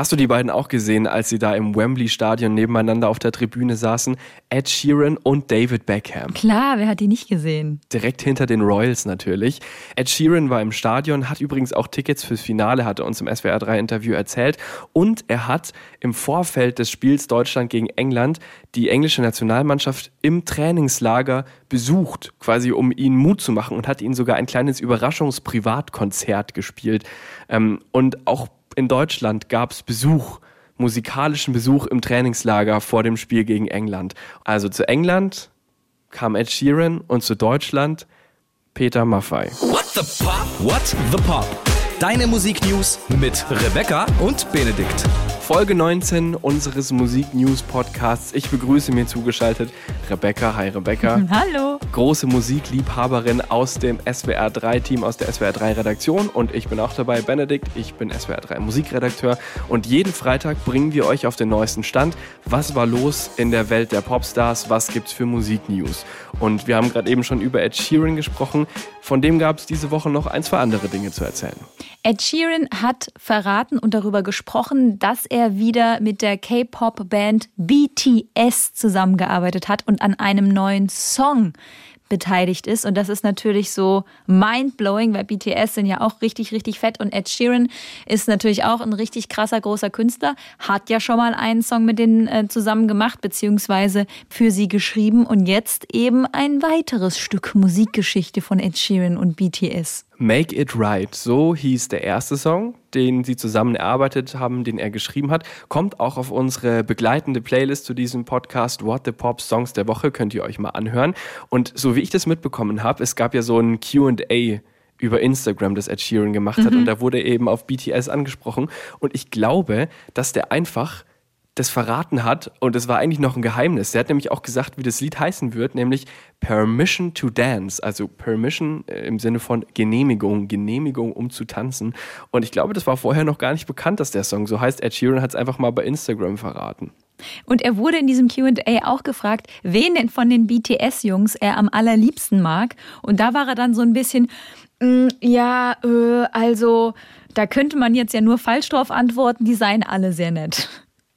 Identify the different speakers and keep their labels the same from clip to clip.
Speaker 1: Hast du die beiden auch gesehen, als sie da im Wembley-Stadion nebeneinander auf der Tribüne saßen? Ed Sheeran und David Beckham.
Speaker 2: Klar, wer hat die nicht gesehen?
Speaker 1: Direkt hinter den Royals natürlich. Ed Sheeran war im Stadion, hat übrigens auch Tickets fürs Finale, hat er uns im SWR 3 Interview erzählt. Und er hat im Vorfeld des Spiels Deutschland gegen England die englische Nationalmannschaft im Trainingslager besucht, quasi um ihnen Mut zu machen und hat ihnen sogar ein kleines Überraschungsprivatkonzert gespielt. Ähm, und auch in Deutschland gab es Besuch, musikalischen Besuch im Trainingslager vor dem Spiel gegen England. Also zu England kam Ed Sheeran und zu Deutschland Peter Maffay.
Speaker 3: What the Pop? What the Pop? Deine Musiknews mit Rebecca und Benedikt.
Speaker 1: Folge 19 unseres Musik-News-Podcasts. Ich begrüße mir zugeschaltet Rebecca. Hi Rebecca.
Speaker 2: Hallo.
Speaker 1: Große Musikliebhaberin aus dem SWR 3-Team, aus der SWR 3-Redaktion. Und ich bin auch dabei, Benedikt. Ich bin SWR 3 Musikredakteur. Und jeden Freitag bringen wir euch auf den neuesten Stand. Was war los in der Welt der Popstars? Was gibt's für Musik-News? Und wir haben gerade eben schon über Ed Sheeran gesprochen. Von dem gab es diese Woche noch ein, zwei andere Dinge zu erzählen.
Speaker 2: Ed Sheeran hat verraten und darüber gesprochen, dass er wieder mit der K-Pop-Band BTS zusammengearbeitet hat und an einem neuen Song beteiligt ist. Und das ist natürlich so mind-blowing, weil BTS sind ja auch richtig, richtig fett. Und Ed Sheeran ist natürlich auch ein richtig krasser, großer Künstler. Hat ja schon mal einen Song mit denen äh, zusammen gemacht, beziehungsweise für sie geschrieben. Und jetzt eben ein weiteres Stück Musikgeschichte von Ed Sheeran und BTS.
Speaker 1: Make It Right, so hieß der erste Song, den sie zusammen erarbeitet haben, den er geschrieben hat. Kommt auch auf unsere begleitende Playlist zu diesem Podcast What the Pop Songs der Woche, könnt ihr euch mal anhören. Und so wie ich das mitbekommen habe, es gab ja so ein QA über Instagram, das Ed Sheeran gemacht hat. Mhm. Und da wurde eben auf BTS angesprochen. Und ich glaube, dass der einfach das verraten hat und es war eigentlich noch ein Geheimnis. Der hat nämlich auch gesagt, wie das Lied heißen wird, nämlich Permission to Dance, also Permission äh, im Sinne von Genehmigung, Genehmigung, um zu tanzen. Und ich glaube, das war vorher noch gar nicht bekannt, dass der Song so heißt. Ed Sheeran hat es einfach mal bei Instagram verraten.
Speaker 2: Und er wurde in diesem QA auch gefragt, wen denn von den BTS-Jungs er am allerliebsten mag. Und da war er dann so ein bisschen, mm, ja, äh, also da könnte man jetzt ja nur falsch drauf antworten, die seien alle sehr nett.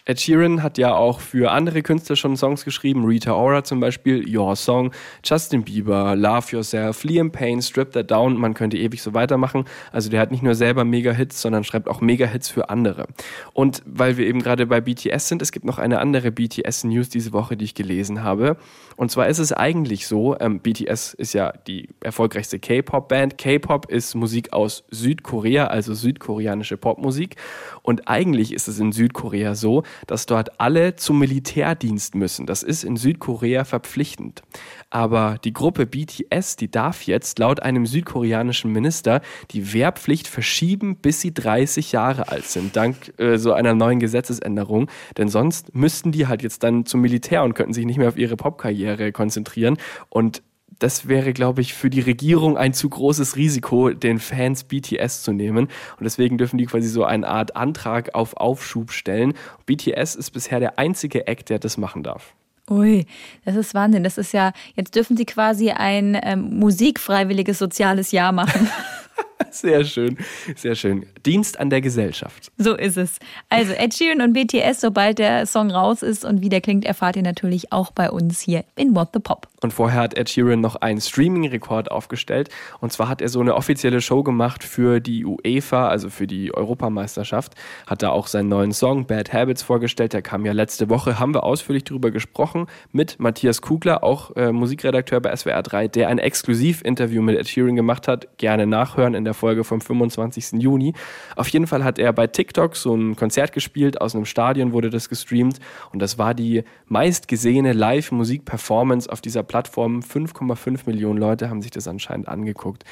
Speaker 1: Ed Sheeran hat ja auch für andere Künstler schon Songs geschrieben, Rita Ora zum Beispiel, Your Song, Justin Bieber, Love Yourself, Liam Payne, Strip That Down, man könnte ewig so weitermachen. Also der hat nicht nur selber Mega-Hits, sondern schreibt auch Mega-Hits für andere. Und weil wir eben gerade bei BTS sind, es gibt noch eine andere BTS-News diese Woche, die ich gelesen habe. Und zwar ist es eigentlich so, ähm, BTS ist ja die erfolgreichste K-Pop-Band. K-Pop ist Musik aus Südkorea, also südkoreanische Popmusik. Und eigentlich ist es in Südkorea so, dass dort alle zum Militärdienst müssen. Das ist in Südkorea verpflichtend. Aber die Gruppe BTS, die darf jetzt laut einem südkoreanischen Minister die Wehrpflicht verschieben, bis sie 30 Jahre alt sind, dank äh, so einer neuen Gesetzesänderung. Denn sonst müssten die halt jetzt dann zum Militär und könnten sich nicht mehr auf ihre Popkarriere konzentrieren. Und das wäre, glaube ich, für die Regierung ein zu großes Risiko, den Fans BTS zu nehmen. Und deswegen dürfen die quasi so eine Art Antrag auf Aufschub stellen. BTS ist bisher der einzige Act, der das machen darf.
Speaker 2: Ui, das ist Wahnsinn. Das ist ja, jetzt dürfen sie quasi ein ähm, musikfreiwilliges soziales Jahr machen.
Speaker 1: Sehr schön, sehr schön. Dienst an der Gesellschaft.
Speaker 2: So ist es. Also Ed Sheeran und BTS, sobald der Song raus ist und wie der klingt, erfahrt ihr natürlich auch bei uns hier in What the Pop.
Speaker 1: Und vorher hat Ed Sheeran noch einen Streaming-Rekord aufgestellt. Und zwar hat er so eine offizielle Show gemacht für die UEFA, also für die Europameisterschaft. Hat da auch seinen neuen Song Bad Habits vorgestellt. Der kam ja letzte Woche, haben wir ausführlich darüber gesprochen mit Matthias Kugler, auch äh, Musikredakteur bei SWR 3, der ein Exklusivinterview mit Ed Sheeran gemacht hat. Gerne nachhören in der Folge vom 25. Juni. Auf jeden Fall hat er bei TikTok so ein Konzert gespielt. Aus einem Stadion wurde das gestreamt. Und das war die meistgesehene Live-Musik-Performance auf dieser Plattform. 5,5 Millionen Leute haben sich das anscheinend angeguckt.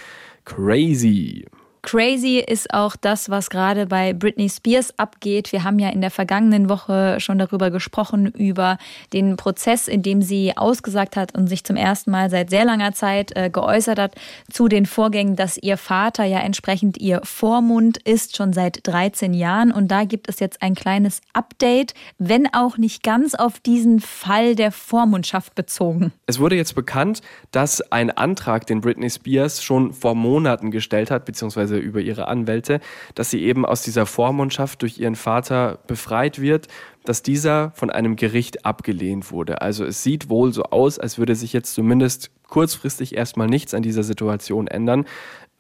Speaker 1: Crazy.
Speaker 2: Crazy ist auch das, was gerade bei Britney Spears abgeht. Wir haben ja in der vergangenen Woche schon darüber gesprochen, über den Prozess, in dem sie ausgesagt hat und sich zum ersten Mal seit sehr langer Zeit äh, geäußert hat zu den Vorgängen, dass ihr Vater ja entsprechend ihr Vormund ist, schon seit 13 Jahren. Und da gibt es jetzt ein kleines Update, wenn auch nicht ganz auf diesen Fall der Vormundschaft bezogen.
Speaker 1: Es wurde jetzt bekannt, dass ein Antrag, den Britney Spears schon vor Monaten gestellt hat, beziehungsweise beziehungsweise über ihre Anwälte, dass sie eben aus dieser Vormundschaft durch ihren Vater befreit wird, dass dieser von einem Gericht abgelehnt wurde. Also es sieht wohl so aus, als würde sich jetzt zumindest kurzfristig erstmal nichts an dieser Situation ändern.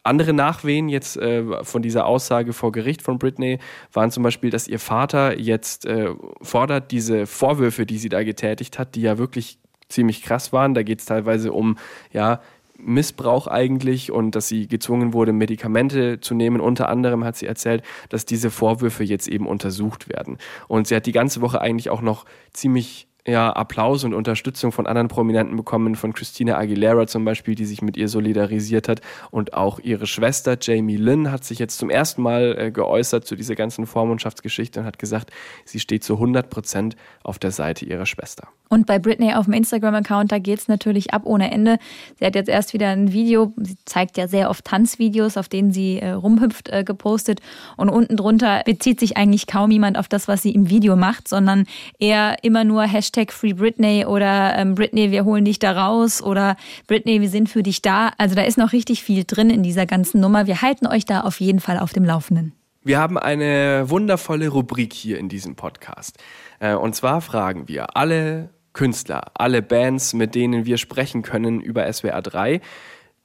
Speaker 1: Andere Nachwehen jetzt äh, von dieser Aussage vor Gericht von Britney waren zum Beispiel, dass ihr Vater jetzt äh, fordert, diese Vorwürfe, die sie da getätigt hat, die ja wirklich ziemlich krass waren. Da geht es teilweise um ja, Missbrauch eigentlich und dass sie gezwungen wurde, Medikamente zu nehmen. Unter anderem hat sie erzählt, dass diese Vorwürfe jetzt eben untersucht werden. Und sie hat die ganze Woche eigentlich auch noch ziemlich ja, Applaus und Unterstützung von anderen Prominenten bekommen, von Christina Aguilera zum Beispiel, die sich mit ihr solidarisiert hat. Und auch ihre Schwester Jamie Lynn hat sich jetzt zum ersten Mal äh, geäußert zu dieser ganzen Vormundschaftsgeschichte und hat gesagt, sie steht zu 100 Prozent auf der Seite ihrer Schwester.
Speaker 2: Und bei Britney auf dem Instagram-Account, da geht es natürlich ab ohne Ende. Sie hat jetzt erst wieder ein Video, sie zeigt ja sehr oft Tanzvideos, auf denen sie äh, rumhüpft, äh, gepostet. Und unten drunter bezieht sich eigentlich kaum jemand auf das, was sie im Video macht, sondern eher immer nur Hashtag Free Britney oder ähm, Britney, wir holen dich da raus oder Britney, wir sind für dich da. Also da ist noch richtig viel drin in dieser ganzen Nummer. Wir halten euch da auf jeden Fall auf dem Laufenden.
Speaker 1: Wir haben eine wundervolle Rubrik hier in diesem Podcast. Äh, und zwar fragen wir alle Künstler, alle Bands, mit denen wir sprechen können über SWR 3.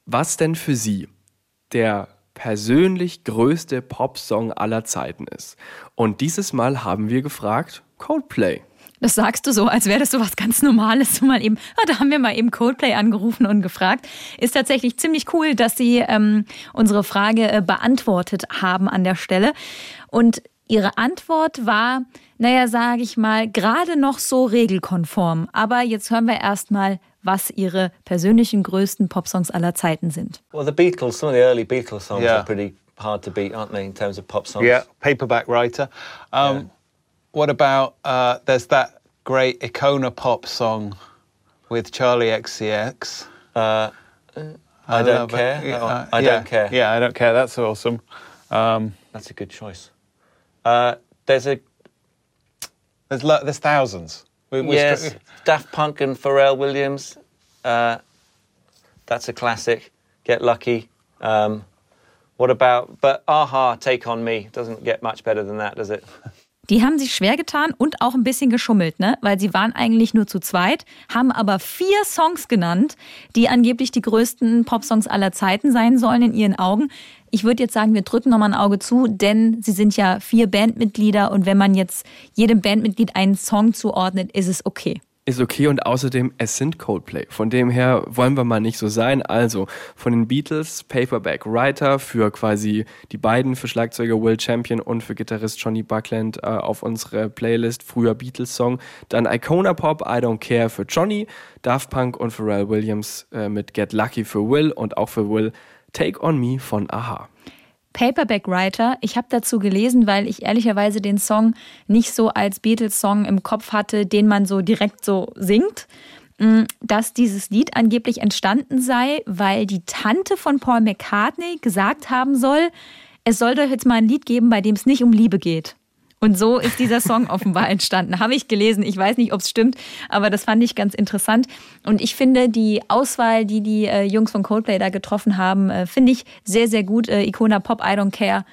Speaker 1: Was denn für Sie der persönlich größte Popsong aller Zeiten ist? Und dieses Mal haben wir gefragt Coldplay.
Speaker 2: Das sagst du so, als wäre das so was ganz Normales. mal eben, ah, da haben wir mal eben Coldplay angerufen und gefragt. Ist tatsächlich ziemlich cool, dass sie ähm, unsere Frage äh, beantwortet haben an der Stelle. Und ihre Antwort war, naja, sage ich mal, gerade noch so regelkonform. Aber jetzt hören wir erstmal, was ihre persönlichen größten Popsongs aller Zeiten sind.
Speaker 4: Well, the Beatles, some of the early Beatles songs yeah. are pretty hard to beat, aren't they, in terms of pop songs?
Speaker 5: Yeah, Paperback Writer. Um, yeah. What about, uh, there's that great Icona pop song with Charlie XCX.
Speaker 4: Uh, I, don't care. Uh, I
Speaker 5: yeah,
Speaker 4: don't care.
Speaker 5: Yeah, I don't care. That's awesome. Um,
Speaker 4: That's a good choice. Uh, there's a
Speaker 5: there's lo- there's thousands.
Speaker 4: We, yes, Daft Punk and Pharrell Williams. Uh, that's a classic. Get lucky. Um, what about? But Aha, Take on Me doesn't get much better than that, does it?
Speaker 2: Die haben sich schwer getan und auch ein bisschen geschummelt, ne? Weil sie waren eigentlich nur zu zweit, haben aber vier Songs genannt, die angeblich die größten Popsongs aller Zeiten sein sollen in ihren Augen. Ich würde jetzt sagen, wir drücken nochmal ein Auge zu, denn sie sind ja vier Bandmitglieder und wenn man jetzt jedem Bandmitglied einen Song zuordnet, ist es okay
Speaker 1: ist okay und außerdem, es sind Coldplay. Von dem her wollen wir mal nicht so sein. Also von den Beatles, Paperback Writer für quasi die beiden, für Schlagzeuger Will Champion und für Gitarrist Johnny Buckland äh, auf unsere Playlist, früher Beatles-Song. Dann Icona Pop, I Don't Care für Johnny, Daft Punk und Pharrell Williams äh, mit Get Lucky für Will und auch für Will Take On Me von Aha.
Speaker 2: Paperback Writer. Ich habe dazu gelesen, weil ich ehrlicherweise den Song nicht so als Beatles-Song im Kopf hatte, den man so direkt so singt mm, dass dieses Lied angeblich entstanden sei, weil die Tante von Paul McCartney gesagt haben soll, es soll doch jetzt mal ein Lied geben, bei dem es nicht um Liebe geht. Und so ist dieser Song offenbar entstanden. Habe ich gelesen. Ich weiß nicht, ob es stimmt, aber das fand ich ganz interessant. Und ich finde die Auswahl, die die äh, Jungs von Coldplay da getroffen haben, äh, finde ich sehr, sehr gut. Äh, Icona Pop, I Don't Care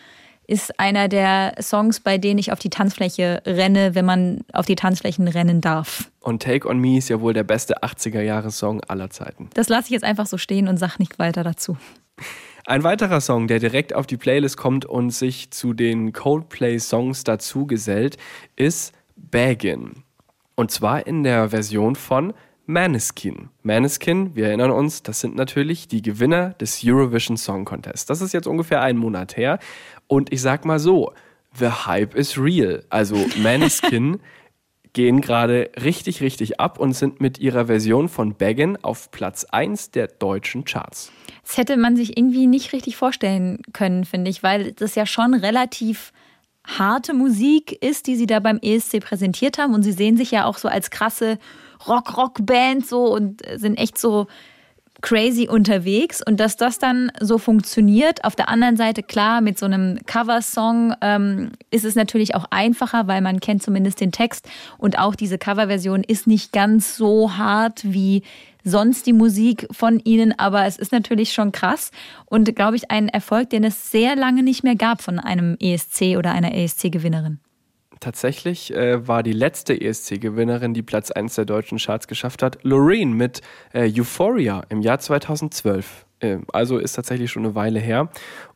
Speaker 2: ist einer der Songs, bei denen ich auf die Tanzfläche renne, wenn man auf die Tanzflächen rennen darf.
Speaker 1: Und Take On Me ist ja wohl der beste 80er-Jahre-Song aller Zeiten.
Speaker 2: Das lasse ich jetzt einfach so stehen und sage nicht weiter dazu.
Speaker 1: Ein weiterer Song, der direkt auf die Playlist kommt und sich zu den Coldplay-Songs dazu gesellt, ist Baggin. Und zwar in der Version von Maneskin. Maneskin, wir erinnern uns, das sind natürlich die Gewinner des Eurovision Song Contest. Das ist jetzt ungefähr einen Monat her. Und ich sag mal so, the hype is real. Also Maneskin gehen gerade richtig, richtig ab und sind mit ihrer Version von Baggin auf Platz 1 der deutschen Charts.
Speaker 2: Das hätte man sich irgendwie nicht richtig vorstellen können, finde ich, weil das ja schon relativ harte Musik ist, die sie da beim ESC präsentiert haben. Und sie sehen sich ja auch so als krasse Rock-Rock-Band so und sind echt so crazy unterwegs und dass das dann so funktioniert. Auf der anderen Seite, klar, mit so einem Coversong ähm, ist es natürlich auch einfacher, weil man kennt zumindest den Text und auch diese Coverversion ist nicht ganz so hart wie sonst die Musik von ihnen, aber es ist natürlich schon krass und, glaube ich, ein Erfolg, den es sehr lange nicht mehr gab von einem ESC oder einer ESC-Gewinnerin.
Speaker 1: Tatsächlich äh, war die letzte ESC-Gewinnerin, die Platz 1 der deutschen Charts geschafft hat, Loreen mit äh, Euphoria im Jahr 2012. Äh, also ist tatsächlich schon eine Weile her.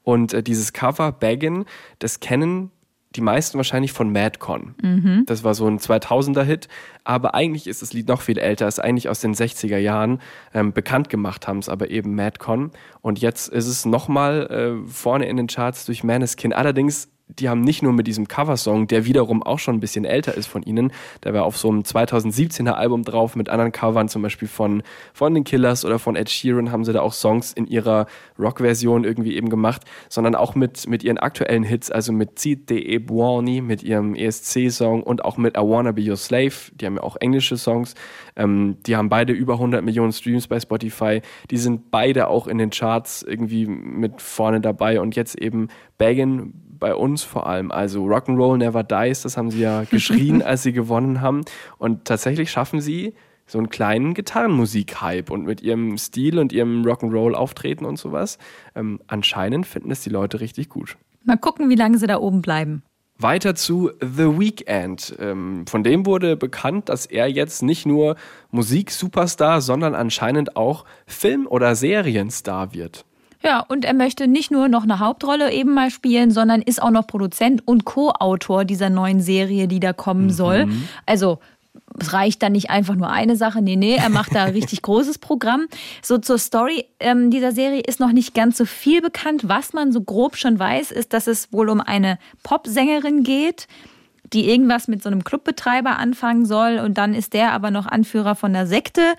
Speaker 1: Und äh, dieses Cover Baggin, das kennen die meisten wahrscheinlich von Madcon. Mhm. Das war so ein 2000er-Hit, aber eigentlich ist das Lied noch viel älter, ist eigentlich aus den 60er Jahren. Ähm, bekannt gemacht haben es aber eben Madcon. Und jetzt ist es nochmal äh, vorne in den Charts durch Maneskin. Allerdings die haben nicht nur mit diesem Coversong, der wiederum auch schon ein bisschen älter ist von ihnen, der war auf so einem 2017er Album drauf mit anderen Covern, zum Beispiel von, von den Killers oder von Ed Sheeran haben sie da auch Songs in ihrer Rock-Version irgendwie eben gemacht, sondern auch mit, mit ihren aktuellen Hits, also mit Zid de Buoni, mit ihrem ESC-Song und auch mit I Wanna Be Your Slave, die haben ja auch englische Songs, ähm, die haben beide über 100 Millionen Streams bei Spotify, die sind beide auch in den Charts irgendwie mit vorne dabei und jetzt eben Baggin bei uns vor allem. Also Rock'n'Roll Never Dies, das haben sie ja geschrien, als sie gewonnen haben. Und tatsächlich schaffen sie so einen kleinen Gitarrenmusik-Hype und mit ihrem Stil und ihrem Rock'n'Roll-Auftreten und sowas. Ähm, anscheinend finden es die Leute richtig gut.
Speaker 2: Mal gucken, wie lange sie da oben bleiben.
Speaker 1: Weiter zu The Weeknd. Ähm, von dem wurde bekannt, dass er jetzt nicht nur Musik-Superstar, sondern anscheinend auch Film- oder Serienstar wird.
Speaker 2: Ja, und er möchte nicht nur noch eine Hauptrolle eben mal spielen, sondern ist auch noch Produzent und Co-Autor dieser neuen Serie, die da kommen mhm. soll. Also es reicht dann nicht einfach nur eine Sache. Nee, nee, er macht da ein richtig großes Programm. So zur Story ähm, dieser Serie ist noch nicht ganz so viel bekannt. Was man so grob schon weiß, ist, dass es wohl um eine Popsängerin geht, die irgendwas mit so einem Clubbetreiber anfangen soll. Und dann ist der aber noch Anführer von der Sekte.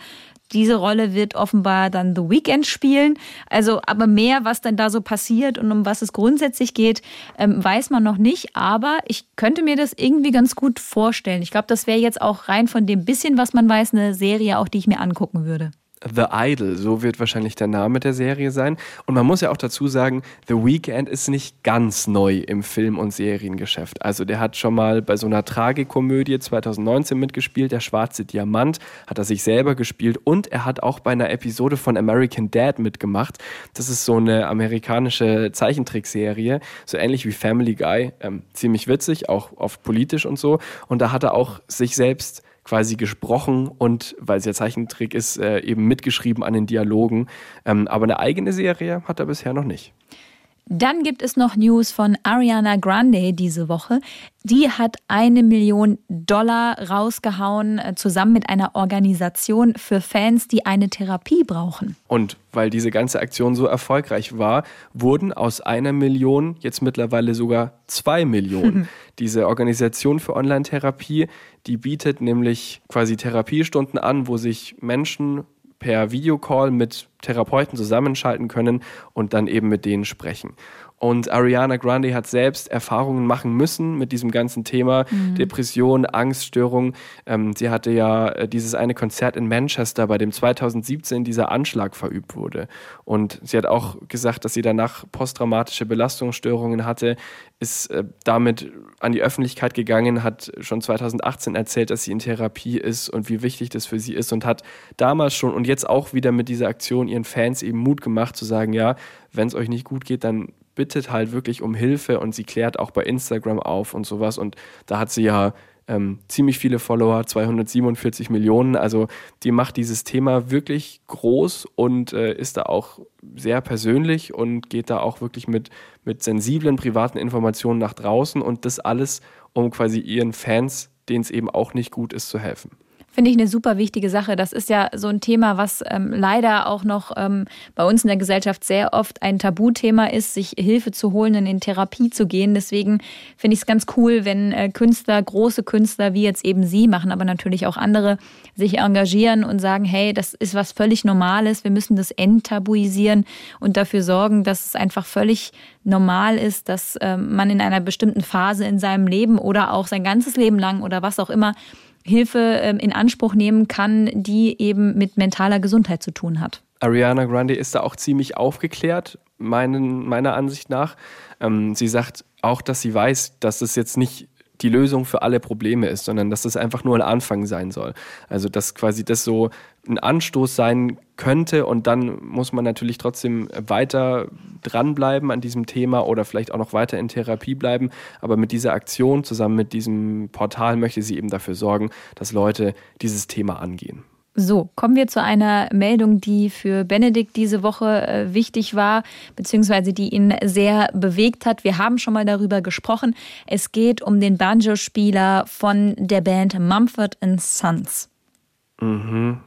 Speaker 2: Diese Rolle wird offenbar dann The Weeknd spielen. Also, aber mehr, was dann da so passiert und um was es grundsätzlich geht, ähm, weiß man noch nicht. Aber ich könnte mir das irgendwie ganz gut vorstellen. Ich glaube, das wäre jetzt auch rein von dem bisschen, was man weiß, eine Serie, auch die ich mir angucken würde.
Speaker 1: The Idol, so wird wahrscheinlich der Name der Serie sein. Und man muss ja auch dazu sagen, The Weeknd ist nicht ganz neu im Film- und Seriengeschäft. Also der hat schon mal bei so einer Tragikomödie 2019 mitgespielt, Der schwarze Diamant, hat er sich selber gespielt und er hat auch bei einer Episode von American Dad mitgemacht. Das ist so eine amerikanische Zeichentrickserie, so ähnlich wie Family Guy, ähm, ziemlich witzig, auch oft politisch und so. Und da hat er auch sich selbst quasi gesprochen und, weil es ja Zeichentrick ist, äh, eben mitgeschrieben an den Dialogen. Ähm, aber eine eigene Serie hat er bisher noch nicht.
Speaker 2: Dann gibt es noch News von Ariana Grande diese Woche. Die hat eine Million Dollar rausgehauen, äh, zusammen mit einer Organisation für Fans, die eine Therapie brauchen.
Speaker 1: Und weil diese ganze Aktion so erfolgreich war, wurden aus einer Million jetzt mittlerweile sogar zwei Millionen. diese Organisation für Online-Therapie, die bietet nämlich quasi Therapiestunden an, wo sich Menschen per Videocall mit Therapeuten zusammenschalten können und dann eben mit denen sprechen. Und Ariana Grande hat selbst Erfahrungen machen müssen mit diesem ganzen Thema mhm. Depression, Angststörung. Ähm, sie hatte ja äh, dieses eine Konzert in Manchester, bei dem 2017 dieser Anschlag verübt wurde. Und sie hat auch gesagt, dass sie danach posttraumatische Belastungsstörungen hatte, ist äh, damit an die Öffentlichkeit gegangen, hat schon 2018 erzählt, dass sie in Therapie ist und wie wichtig das für sie ist und hat damals schon und jetzt auch wieder mit dieser Aktion ihren Fans eben Mut gemacht zu sagen, ja, wenn es euch nicht gut geht, dann bittet halt wirklich um Hilfe und sie klärt auch bei Instagram auf und sowas. Und da hat sie ja ähm, ziemlich viele Follower, 247 Millionen. Also die macht dieses Thema wirklich groß und äh, ist da auch sehr persönlich und geht da auch wirklich mit, mit sensiblen privaten Informationen nach draußen und das alles, um quasi ihren Fans, denen es eben auch nicht gut ist, zu helfen.
Speaker 2: Finde ich eine super wichtige Sache. Das ist ja so ein Thema, was ähm, leider auch noch ähm, bei uns in der Gesellschaft sehr oft ein Tabuthema ist, sich Hilfe zu holen und in Therapie zu gehen. Deswegen finde ich es ganz cool, wenn äh, Künstler, große Künstler wie jetzt eben Sie machen, aber natürlich auch andere, sich engagieren und sagen, hey, das ist was völlig Normales. Wir müssen das enttabuisieren und dafür sorgen, dass es einfach völlig normal ist, dass äh, man in einer bestimmten Phase in seinem Leben oder auch sein ganzes Leben lang oder was auch immer Hilfe ähm, in Anspruch nehmen kann, die eben mit mentaler Gesundheit zu tun hat.
Speaker 1: Ariana Grande ist da auch ziemlich aufgeklärt, meinen, meiner Ansicht nach. Ähm, sie sagt auch, dass sie weiß, dass es jetzt nicht die Lösung für alle Probleme ist, sondern dass das einfach nur ein Anfang sein soll. Also dass quasi das so ein Anstoß sein könnte und dann muss man natürlich trotzdem weiter dranbleiben an diesem Thema oder vielleicht auch noch weiter in Therapie bleiben. Aber mit dieser Aktion zusammen mit diesem Portal möchte sie eben dafür sorgen, dass Leute dieses Thema angehen.
Speaker 2: So, kommen wir zu einer Meldung, die für Benedikt diese Woche äh, wichtig war, beziehungsweise die ihn sehr bewegt hat. Wir haben schon mal darüber gesprochen. Es geht um den Banjo-Spieler von der Band Mumford Sons.
Speaker 1: Mhm.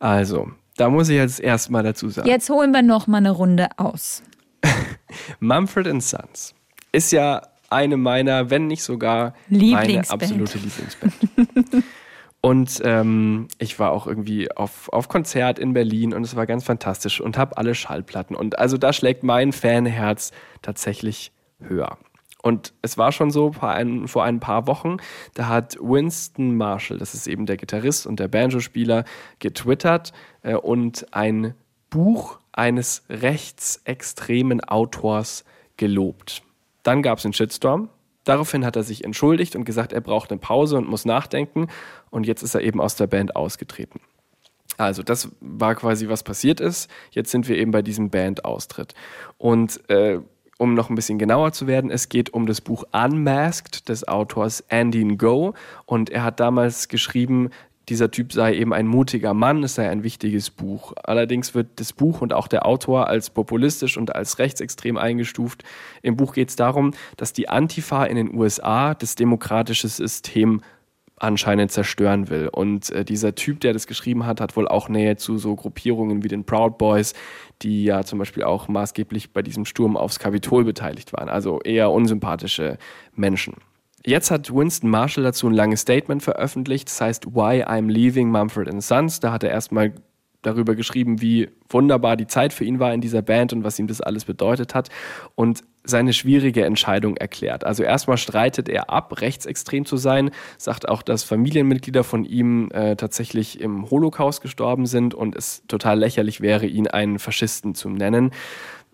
Speaker 1: Also, da muss ich jetzt erstmal dazu sagen.
Speaker 2: Jetzt holen wir noch mal eine Runde aus.
Speaker 1: Mumford Sons ist ja eine meiner, wenn nicht sogar meine absolute Lieblingsband. Und ähm, ich war auch irgendwie auf, auf Konzert in Berlin und es war ganz fantastisch und habe alle Schallplatten. Und also da schlägt mein Fanherz tatsächlich höher. Und es war schon so vor ein, vor ein paar Wochen, da hat Winston Marshall, das ist eben der Gitarrist und der Banjo-Spieler, getwittert äh, und ein Buch eines rechtsextremen Autors gelobt. Dann gab es einen Shitstorm, Daraufhin hat er sich entschuldigt und gesagt, er braucht eine Pause und muss nachdenken. Und jetzt ist er eben aus der Band ausgetreten. Also, das war quasi, was passiert ist. Jetzt sind wir eben bei diesem Band-Austritt. Und äh, um noch ein bisschen genauer zu werden, es geht um das Buch Unmasked des Autors Andy Ngo. Und er hat damals geschrieben, dieser Typ sei eben ein mutiger Mann, es sei ein wichtiges Buch. Allerdings wird das Buch und auch der Autor als populistisch und als rechtsextrem eingestuft. Im Buch geht es darum, dass die Antifa in den USA das demokratische System anscheinend zerstören will. Und äh, dieser Typ, der das geschrieben hat, hat wohl auch Nähe zu so Gruppierungen wie den Proud Boys, die ja zum Beispiel auch maßgeblich bei diesem Sturm aufs Kapitol beteiligt waren. Also eher unsympathische Menschen. Jetzt hat Winston Marshall dazu ein langes Statement veröffentlicht, das heißt Why I'm Leaving Mumford Sons. Da hat er erstmal darüber geschrieben, wie wunderbar die Zeit für ihn war in dieser Band und was ihm das alles bedeutet hat und seine schwierige Entscheidung erklärt. Also erstmal streitet er ab, rechtsextrem zu sein, sagt auch, dass Familienmitglieder von ihm äh, tatsächlich im Holocaust gestorben sind und es total lächerlich wäre, ihn einen Faschisten zu nennen.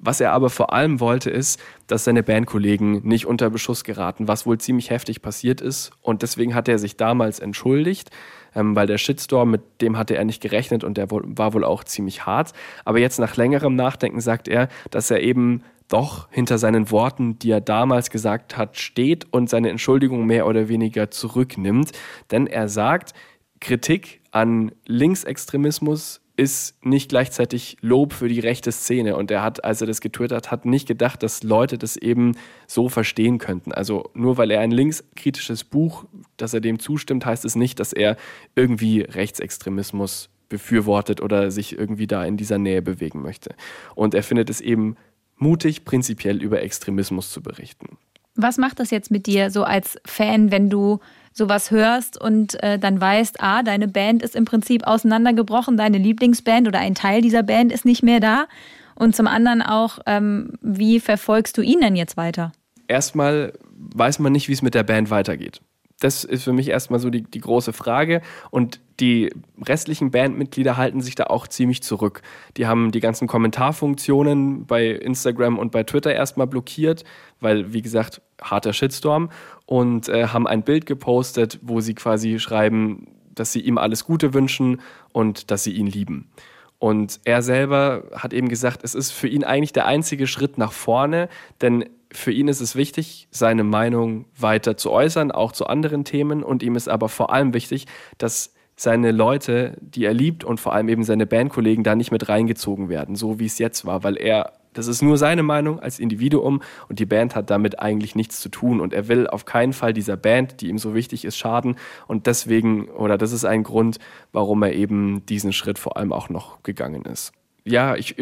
Speaker 1: Was er aber vor allem wollte, ist, dass seine Bandkollegen nicht unter Beschuss geraten, was wohl ziemlich heftig passiert ist. Und deswegen hat er sich damals entschuldigt, ähm, weil der Shitstorm, mit dem hatte er nicht gerechnet und der war wohl auch ziemlich hart. Aber jetzt nach längerem Nachdenken sagt er, dass er eben doch hinter seinen Worten, die er damals gesagt hat, steht und seine Entschuldigung mehr oder weniger zurücknimmt. Denn er sagt, Kritik an Linksextremismus ist nicht gleichzeitig Lob für die rechte Szene. Und er hat, als er das getwittert hat, nicht gedacht, dass Leute das eben so verstehen könnten. Also nur weil er ein linkskritisches Buch, dass er dem zustimmt, heißt es nicht, dass er irgendwie Rechtsextremismus befürwortet oder sich irgendwie da in dieser Nähe bewegen möchte. Und er findet es eben mutig, prinzipiell über Extremismus zu berichten.
Speaker 2: Was macht das jetzt mit dir so als Fan, wenn du sowas hörst und äh, dann weißt, ah, deine Band ist im Prinzip auseinandergebrochen, deine Lieblingsband oder ein Teil dieser Band ist nicht mehr da. Und zum anderen auch, ähm, wie verfolgst du ihn denn jetzt weiter?
Speaker 1: Erstmal weiß man nicht, wie es mit der Band weitergeht. Das ist für mich erstmal so die, die große Frage. Und die restlichen Bandmitglieder halten sich da auch ziemlich zurück. Die haben die ganzen Kommentarfunktionen bei Instagram und bei Twitter erstmal blockiert, weil, wie gesagt, harter Shitstorm. Und äh, haben ein Bild gepostet, wo sie quasi schreiben, dass sie ihm alles Gute wünschen und dass sie ihn lieben. Und er selber hat eben gesagt, es ist für ihn eigentlich der einzige Schritt nach vorne, denn für ihn ist es wichtig, seine Meinung weiter zu äußern, auch zu anderen Themen. Und ihm ist aber vor allem wichtig, dass seine Leute, die er liebt und vor allem eben seine Bandkollegen da nicht mit reingezogen werden, so wie es jetzt war, weil er, das ist nur seine Meinung als Individuum und die Band hat damit eigentlich nichts zu tun. Und er will auf keinen Fall dieser Band, die ihm so wichtig ist, schaden. Und deswegen, oder das ist ein Grund, warum er eben diesen Schritt vor allem auch noch gegangen ist ja, ich,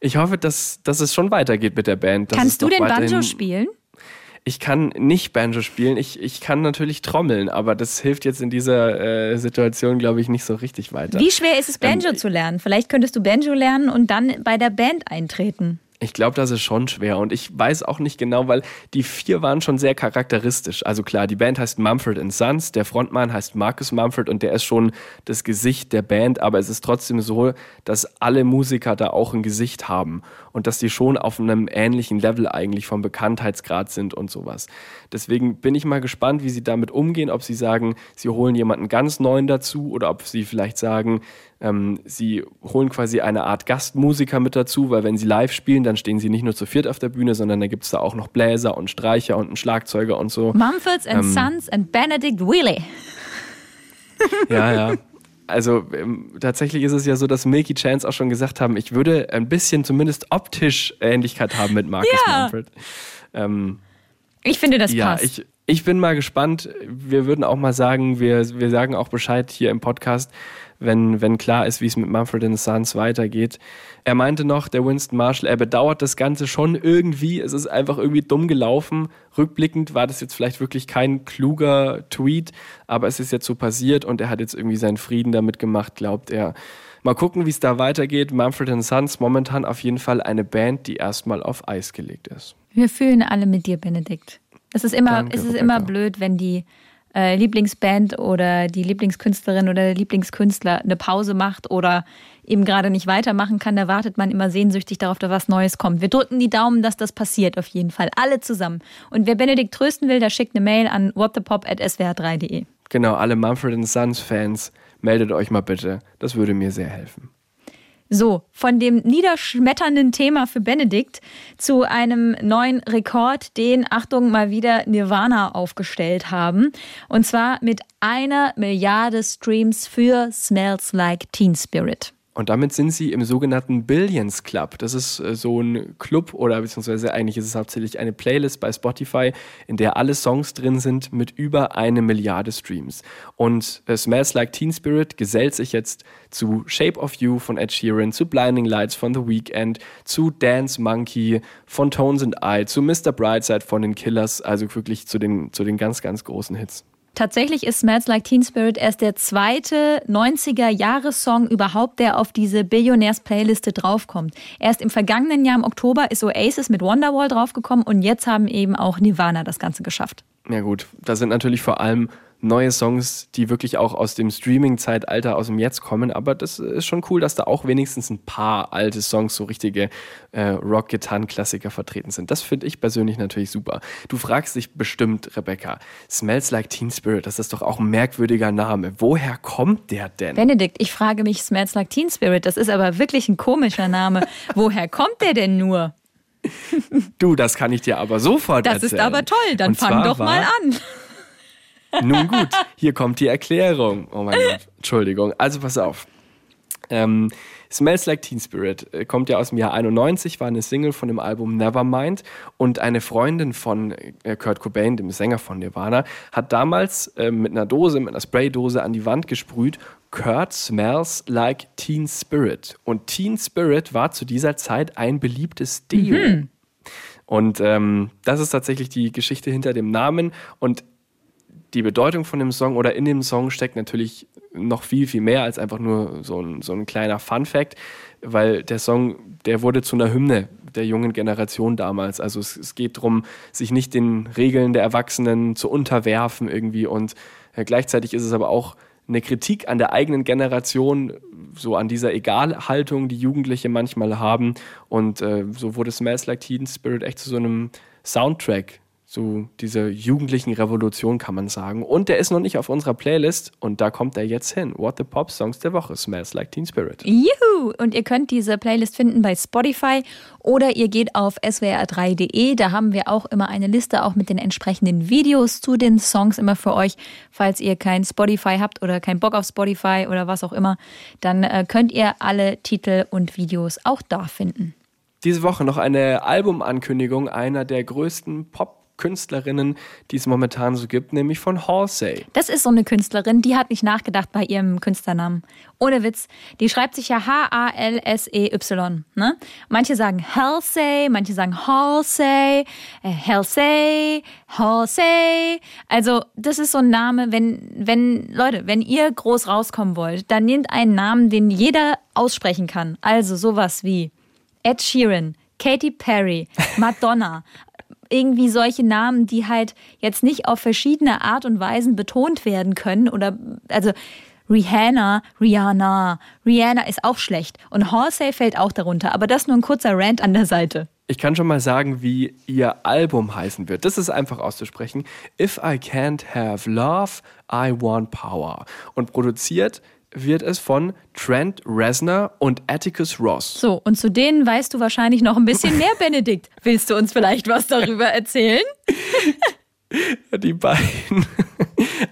Speaker 1: ich hoffe, dass, dass es schon weitergeht mit der Band.
Speaker 2: Kannst du denn Banjo spielen?
Speaker 1: Ich kann nicht Banjo spielen. Ich, ich kann natürlich trommeln, aber das hilft jetzt in dieser äh, Situation, glaube ich, nicht so richtig weiter.
Speaker 2: Wie schwer ist es, Banjo ähm, zu lernen? Vielleicht könntest du Banjo lernen und dann bei der Band eintreten.
Speaker 1: Ich glaube, das ist schon schwer und ich weiß auch nicht genau, weil die vier waren schon sehr charakteristisch. Also klar, die Band heißt Mumford Sons, der Frontmann heißt Marcus Mumford und der ist schon das Gesicht der Band, aber es ist trotzdem so, dass alle Musiker da auch ein Gesicht haben und dass die schon auf einem ähnlichen Level eigentlich vom Bekanntheitsgrad sind und sowas. Deswegen bin ich mal gespannt, wie sie damit umgehen, ob sie sagen, sie holen jemanden ganz neuen dazu oder ob sie vielleicht sagen, ähm, sie holen quasi eine Art Gastmusiker mit dazu, weil wenn sie live spielen, dann stehen sie nicht nur zu viert auf der Bühne, sondern da gibt es da auch noch Bläser und Streicher und einen Schlagzeuger und so.
Speaker 2: Mumfords and ähm, Sons and Benedict Wheeler.
Speaker 1: Ja, ja. Also ähm, tatsächlich ist es ja so, dass Milky Chance auch schon gesagt haben, ich würde ein bisschen zumindest optisch Ähnlichkeit haben mit Marcus ja. Mumford.
Speaker 2: Ähm, ich finde, das
Speaker 1: ja,
Speaker 2: passt.
Speaker 1: Ich, ich bin mal gespannt. Wir würden auch mal sagen, wir, wir sagen auch Bescheid hier im Podcast, wenn, wenn klar ist, wie es mit Mumford Sons weitergeht. Er meinte noch, der Winston Marshall, er bedauert das Ganze schon irgendwie. Es ist einfach irgendwie dumm gelaufen. Rückblickend war das jetzt vielleicht wirklich kein kluger Tweet, aber es ist jetzt so passiert und er hat jetzt irgendwie seinen Frieden damit gemacht, glaubt er. Mal gucken, wie es da weitergeht. Mumford Sons momentan auf jeden Fall eine Band, die erstmal auf Eis gelegt ist.
Speaker 2: Wir fühlen alle mit dir, Benedikt. Es ist immer, Danke, es ist immer blöd, wenn die äh, Lieblingsband oder die Lieblingskünstlerin oder der Lieblingskünstler eine Pause macht oder eben gerade nicht weitermachen kann, da wartet man immer sehnsüchtig darauf, dass was Neues kommt. Wir drücken die Daumen, dass das passiert, auf jeden Fall. Alle zusammen. Und wer Benedikt trösten will, der schickt eine Mail an whatthepop.swr3.de.
Speaker 1: Genau, alle Mumford Sons Fans, meldet euch mal bitte. Das würde mir sehr helfen.
Speaker 2: So, von dem niederschmetternden Thema für Benedikt zu einem neuen Rekord, den, Achtung, mal wieder Nirvana aufgestellt haben. Und zwar mit einer Milliarde Streams für Smells Like Teen Spirit.
Speaker 1: Und damit sind sie im sogenannten Billions Club. Das ist äh, so ein Club oder beziehungsweise eigentlich ist es hauptsächlich eine Playlist bei Spotify, in der alle Songs drin sind mit über eine Milliarde Streams. Und äh, Smells Like Teen Spirit gesellt sich jetzt zu Shape of You von Ed Sheeran, zu Blinding Lights von The Weeknd, zu Dance Monkey von Tones and I, zu Mr. Brightside von den Killers, also wirklich zu den, zu den ganz, ganz großen Hits.
Speaker 2: Tatsächlich ist Smells Like Teen Spirit erst der zweite 90er-Jahres-Song überhaupt, der auf diese Billionärs-Playliste draufkommt. Erst im vergangenen Jahr im Oktober ist Oasis mit Wonderwall draufgekommen und jetzt haben eben auch Nirvana das Ganze geschafft.
Speaker 1: Ja gut, da sind natürlich vor allem neue Songs, die wirklich auch aus dem Streaming-Zeitalter, aus dem Jetzt kommen. Aber das ist schon cool, dass da auch wenigstens ein paar alte Songs, so richtige äh, Rock-Gitarren-Klassiker vertreten sind. Das finde ich persönlich natürlich super. Du fragst dich bestimmt, Rebecca, Smells Like Teen Spirit, das ist doch auch ein merkwürdiger Name. Woher kommt der denn?
Speaker 2: Benedikt, ich frage mich, Smells Like Teen Spirit, das ist aber wirklich ein komischer Name. Woher kommt der denn nur?
Speaker 1: Du, das kann ich dir aber sofort
Speaker 2: das
Speaker 1: erzählen.
Speaker 2: Das ist aber toll, dann fang doch mal an.
Speaker 1: Nun gut, hier kommt die Erklärung. Oh mein Gott, Entschuldigung. Also pass auf. Ähm, Smells Like Teen Spirit äh, kommt ja aus dem Jahr 91, war eine Single von dem Album Nevermind und eine Freundin von äh, Kurt Cobain, dem Sänger von Nirvana, hat damals äh, mit einer Dose, mit einer Spraydose an die Wand gesprüht. Kurt smells like Teen Spirit. Und Teen Spirit war zu dieser Zeit ein beliebtes Deo. Mhm. Und ähm, das ist tatsächlich die Geschichte hinter dem Namen. Und die Bedeutung von dem Song oder in dem Song steckt natürlich noch viel, viel mehr als einfach nur so ein, so ein kleiner Fun-Fact, weil der Song, der wurde zu einer Hymne der jungen Generation damals. Also es, es geht darum, sich nicht den Regeln der Erwachsenen zu unterwerfen irgendwie und äh, gleichzeitig ist es aber auch eine Kritik an der eigenen Generation, so an dieser Egalhaltung, die Jugendliche manchmal haben. Und äh, so wurde Smells Like Teen Spirit echt zu so einem Soundtrack so diese jugendlichen Revolution, kann man sagen. Und der ist noch nicht auf unserer Playlist und da kommt er jetzt hin. What the Pop Songs der Woche, Smells Like Teen Spirit.
Speaker 2: Juhu! Und ihr könnt diese Playlist finden bei Spotify oder ihr geht auf swr3.de. Da haben wir auch immer eine Liste, auch mit den entsprechenden Videos zu den Songs immer für euch. Falls ihr kein Spotify habt oder keinen Bock auf Spotify oder was auch immer, dann äh, könnt ihr alle Titel und Videos auch da finden.
Speaker 1: Diese Woche noch eine Albumankündigung einer der größten Pop- Künstlerinnen, die es momentan so gibt, nämlich von Halsey.
Speaker 2: Das ist so eine Künstlerin, die hat nicht nachgedacht bei ihrem Künstlernamen. Ohne Witz. Die schreibt sich ja H-A-L-S-E-Y. Ne? Manche sagen Halsey, manche sagen Halsey, äh, Halsey, Halsey. Also, das ist so ein Name, wenn, wenn, Leute, wenn ihr groß rauskommen wollt, dann nehmt einen Namen, den jeder aussprechen kann. Also sowas wie Ed Sheeran, Katy Perry, Madonna. irgendwie solche Namen, die halt jetzt nicht auf verschiedene Art und Weisen betont werden können oder also Rihanna, Rihanna, Rihanna ist auch schlecht und Horsey fällt auch darunter, aber das nur ein kurzer Rant an der Seite.
Speaker 1: Ich kann schon mal sagen, wie ihr Album heißen wird. Das ist einfach auszusprechen. If I can't have love, I want power. Und produziert wird es von Trent Reznor und Atticus Ross.
Speaker 2: So, und zu denen weißt du wahrscheinlich noch ein bisschen mehr, Benedikt. Willst du uns vielleicht was darüber erzählen?
Speaker 1: Die beiden,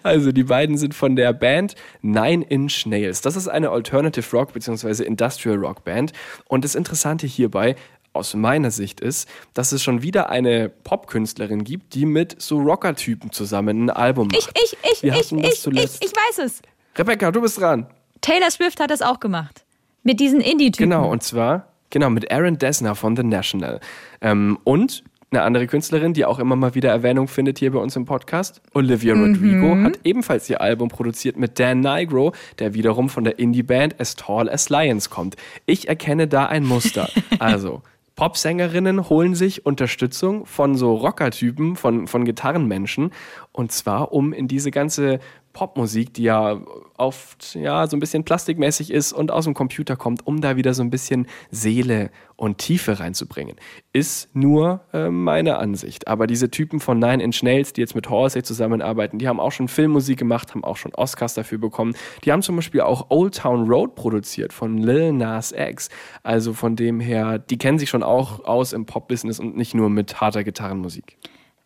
Speaker 1: also die beiden sind von der Band Nine Inch Nails. Das ist eine Alternative Rock bzw. Industrial Rock Band. Und das Interessante hierbei, aus meiner Sicht ist, dass es schon wieder eine Popkünstlerin gibt, die mit so Rocker-Typen zusammen ein Album macht.
Speaker 2: Ich, ich, ich,
Speaker 1: Wir
Speaker 2: ich, ich, ich, ich weiß es.
Speaker 1: Rebecca, du bist dran.
Speaker 2: Taylor Swift hat das auch gemacht. Mit diesen Indie-Typen.
Speaker 1: Genau, und zwar genau mit Aaron Dessner von The National. Ähm, und eine andere Künstlerin, die auch immer mal wieder Erwähnung findet hier bei uns im Podcast, Olivia Rodrigo, hat ebenfalls ihr Album produziert mit Dan Nigro, der wiederum von der Indie-Band As Tall As Lions kommt. Ich erkenne da ein Muster. Also, Popsängerinnen holen sich Unterstützung von so Rockertypen, von, von Gitarrenmenschen. Und zwar, um in diese ganze Popmusik, die ja oft ja so ein bisschen plastikmäßig ist und aus dem Computer kommt, um da wieder so ein bisschen Seele und Tiefe reinzubringen. Ist nur äh, meine Ansicht. Aber diese Typen von Nine Inch Nails, die jetzt mit Halsey zusammenarbeiten, die haben auch schon Filmmusik gemacht, haben auch schon Oscars dafür bekommen. Die haben zum Beispiel auch Old Town Road produziert von Lil Nas X. Also von dem her, die kennen sich schon auch aus im Pop-Business und nicht nur mit harter Gitarrenmusik.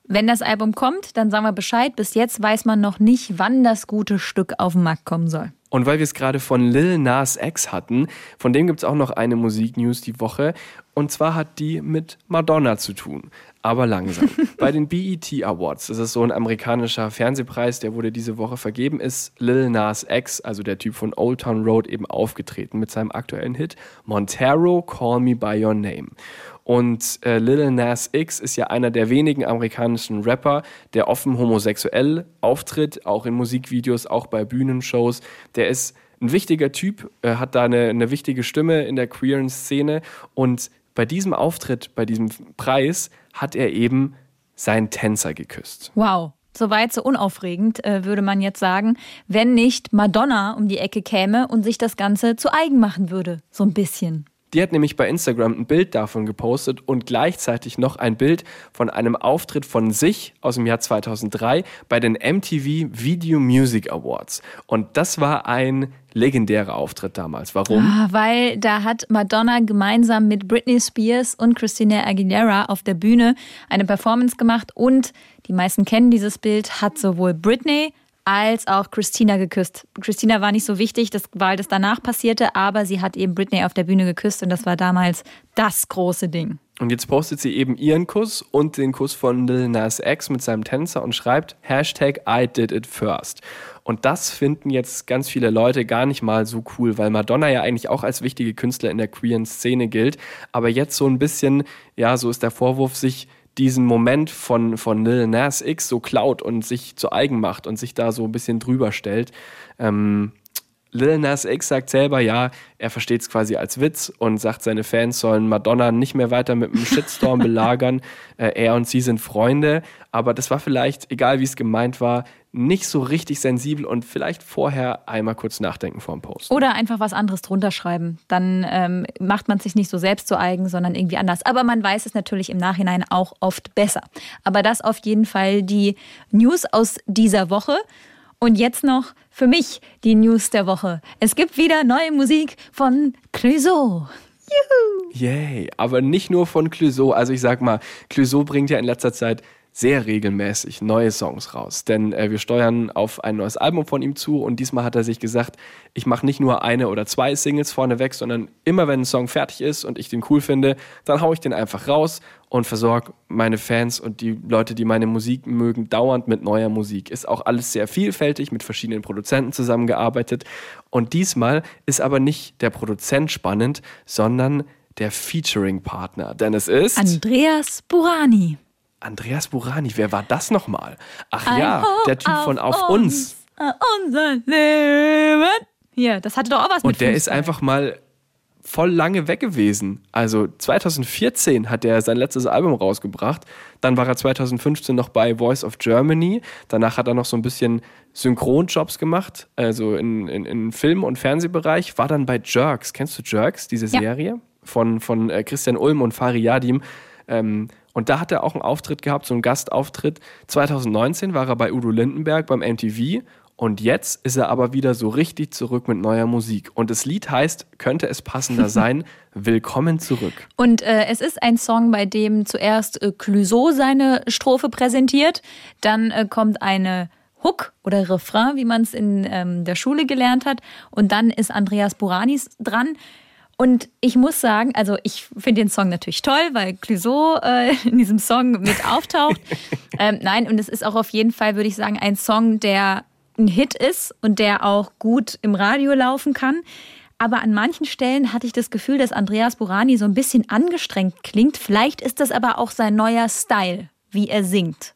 Speaker 2: Wenn das Album kommt, dann sagen wir Bescheid. Bis jetzt weiß man noch nicht, wann das gute Stück auf den Markt kommen soll.
Speaker 1: Und weil wir es gerade von Lil Nas X hatten, von dem gibt es auch noch eine Musiknews die Woche. Und zwar hat die mit Madonna zu tun. Aber langsam. Bei den BET Awards, das ist so ein amerikanischer Fernsehpreis, der wurde diese Woche vergeben, ist Lil Nas X, also der Typ von Old Town Road, eben aufgetreten mit seinem aktuellen Hit Montero, Call Me By Your Name. Und äh, Lil Nas X ist ja einer der wenigen amerikanischen Rapper, der offen homosexuell auftritt, auch in Musikvideos, auch bei Bühnenshows. Der ist ein wichtiger Typ, äh, hat da eine, eine wichtige Stimme in der queeren Szene. Und bei diesem Auftritt, bei diesem Preis, hat er eben seinen Tänzer geküsst.
Speaker 2: Wow. Soweit so unaufregend, äh, würde man jetzt sagen, wenn nicht Madonna um die Ecke käme und sich das Ganze zu eigen machen würde. So ein bisschen.
Speaker 1: Die hat nämlich bei Instagram ein Bild davon gepostet und gleichzeitig noch ein Bild von einem Auftritt von sich aus dem Jahr 2003 bei den MTV Video Music Awards. Und das war ein legendärer Auftritt damals. Warum?
Speaker 2: Ah, weil da hat Madonna gemeinsam mit Britney Spears und Christina Aguilera auf der Bühne eine Performance gemacht und die meisten kennen dieses Bild, hat sowohl Britney als auch Christina geküsst. Christina war nicht so wichtig, das, weil das danach passierte, aber sie hat eben Britney auf der Bühne geküsst und das war damals das große Ding.
Speaker 1: Und jetzt postet sie eben ihren Kuss und den Kuss von Lil Nas X mit seinem Tänzer und schreibt Hashtag I did it first. Und das finden jetzt ganz viele Leute gar nicht mal so cool, weil Madonna ja eigentlich auch als wichtige Künstler in der queeren Szene gilt. Aber jetzt so ein bisschen, ja, so ist der Vorwurf, sich diesen Moment von, von Lil Nas X so klaut und sich zu eigen macht und sich da so ein bisschen drüber stellt. Ähm, Lil Nas X sagt selber, ja, er versteht es quasi als Witz und sagt, seine Fans sollen Madonna nicht mehr weiter mit einem Shitstorm belagern. Äh, er und sie sind Freunde, aber das war vielleicht, egal wie es gemeint war, nicht so richtig sensibel und vielleicht vorher einmal kurz nachdenken vor dem Post.
Speaker 2: Oder einfach was anderes drunter schreiben. Dann ähm, macht man sich nicht so selbst zu eigen, sondern irgendwie anders. Aber man weiß es natürlich im Nachhinein auch oft besser. Aber das auf jeden Fall die News aus dieser Woche. Und jetzt noch für mich die News der Woche. Es gibt wieder neue Musik von Clouseau.
Speaker 1: Yay, aber nicht nur von Clouseau. Also ich sag mal, Clouseau bringt ja in letzter Zeit sehr regelmäßig neue Songs raus. Denn äh, wir steuern auf ein neues Album von ihm zu und diesmal hat er sich gesagt, ich mache nicht nur eine oder zwei Singles vorneweg, sondern immer wenn ein Song fertig ist und ich den cool finde, dann haue ich den einfach raus und versorge meine Fans und die Leute, die meine Musik mögen, dauernd mit neuer Musik. Ist auch alles sehr vielfältig, mit verschiedenen Produzenten zusammengearbeitet. Und diesmal ist aber nicht der Produzent spannend, sondern der Featuring-Partner. Denn es ist.
Speaker 2: Andreas Burani.
Speaker 1: Andreas Burani, wer war das nochmal? Ach ja, der Typ von Auf uns.
Speaker 2: äh, Unser Leben. Hier, das hatte doch auch was mit
Speaker 1: Und der ist
Speaker 2: Fußball.
Speaker 1: einfach mal voll lange weg gewesen. Also 2014 hat er sein letztes Album rausgebracht. Dann war er 2015 noch bei Voice of Germany. Danach hat er noch so ein bisschen Synchronjobs gemacht, also in, in, in Film- und Fernsehbereich. War dann bei Jerks. Kennst du Jerks, diese
Speaker 2: Ja.
Speaker 1: Serie? Von, von äh, Christian Ulm und Fari Yadim. Ähm, und da hat er auch einen Auftritt gehabt, so einen Gastauftritt. 2019 war er bei Udo Lindenberg beim MTV. Und jetzt ist er aber wieder so richtig zurück mit neuer Musik. Und das Lied heißt, könnte es passender sein, Willkommen zurück.
Speaker 2: Und äh, es ist ein Song, bei dem zuerst äh, Clouseau seine Strophe präsentiert, dann äh, kommt eine Hook oder Refrain, wie man es in ähm, der Schule gelernt hat, und dann ist Andreas Buranis dran. Und ich muss sagen, also ich finde den Song natürlich toll, weil Clouseau äh, in diesem Song mit auftaucht. ähm, nein, und es ist auch auf jeden Fall, würde ich sagen, ein Song, der ein Hit ist und der auch gut im Radio laufen kann. Aber an manchen Stellen hatte ich das Gefühl, dass Andreas Burani so ein bisschen angestrengt klingt. Vielleicht ist das aber auch sein neuer Style, wie er singt.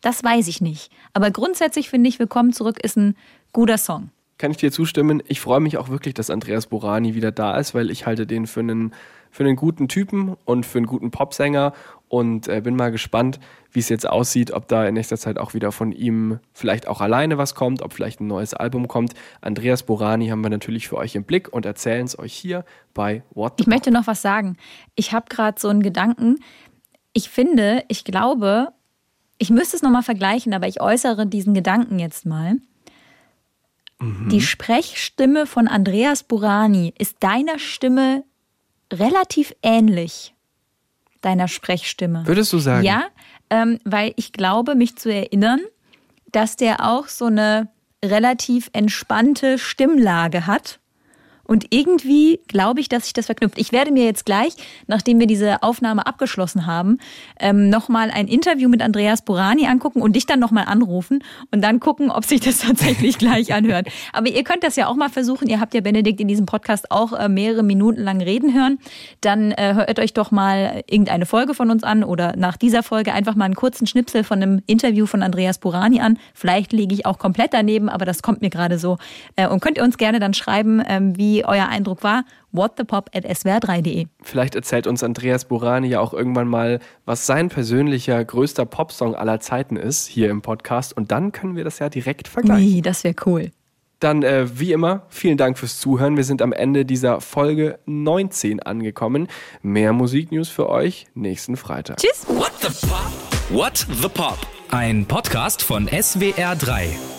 Speaker 2: Das weiß ich nicht. Aber grundsätzlich finde ich, Willkommen zurück ist ein guter Song.
Speaker 1: Kann ich dir zustimmen? Ich freue mich auch wirklich, dass Andreas Borani wieder da ist, weil ich halte den für einen, für einen guten Typen und für einen guten Popsänger und äh, bin mal gespannt, wie es jetzt aussieht, ob da in nächster Zeit auch wieder von ihm vielleicht auch alleine was kommt, ob vielleicht ein neues Album kommt. Andreas Borani haben wir natürlich für euch im Blick und erzählen es euch hier bei What the
Speaker 2: Ich möchte noch was sagen. Ich habe gerade so einen Gedanken. Ich finde, ich glaube, ich müsste es nochmal vergleichen, aber ich äußere diesen Gedanken jetzt mal. Die Sprechstimme von Andreas Burani ist deiner Stimme relativ ähnlich. Deiner Sprechstimme.
Speaker 1: Würdest du sagen?
Speaker 2: Ja, ähm, weil ich glaube, mich zu erinnern, dass der auch so eine relativ entspannte Stimmlage hat. Und irgendwie glaube ich, dass sich das verknüpft. Ich werde mir jetzt gleich, nachdem wir diese Aufnahme abgeschlossen haben, ähm, nochmal ein Interview mit Andreas Burani angucken und dich dann nochmal anrufen und dann gucken, ob sich das tatsächlich gleich anhört. Aber ihr könnt das ja auch mal versuchen. Ihr habt ja Benedikt in diesem Podcast auch äh, mehrere Minuten lang reden hören. Dann äh, hört euch doch mal irgendeine Folge von uns an oder nach dieser Folge einfach mal einen kurzen Schnipsel von einem Interview von Andreas Burani an. Vielleicht liege ich auch komplett daneben, aber das kommt mir gerade so. Äh, und könnt ihr uns gerne dann schreiben, ähm, wie euer Eindruck war. whatthepop at swr3.de.
Speaker 1: Vielleicht erzählt uns Andreas Borani ja auch irgendwann mal, was sein persönlicher größter Popsong aller Zeiten ist, hier im Podcast. Und dann können wir das ja direkt vergleichen.
Speaker 2: Nee, das wäre cool.
Speaker 1: Dann, äh, wie immer, vielen Dank fürs Zuhören. Wir sind am Ende dieser Folge 19 angekommen. Mehr Musiknews für euch nächsten Freitag.
Speaker 2: Tschüss.
Speaker 3: What the Pop? What the Pop? Ein Podcast von SWR3.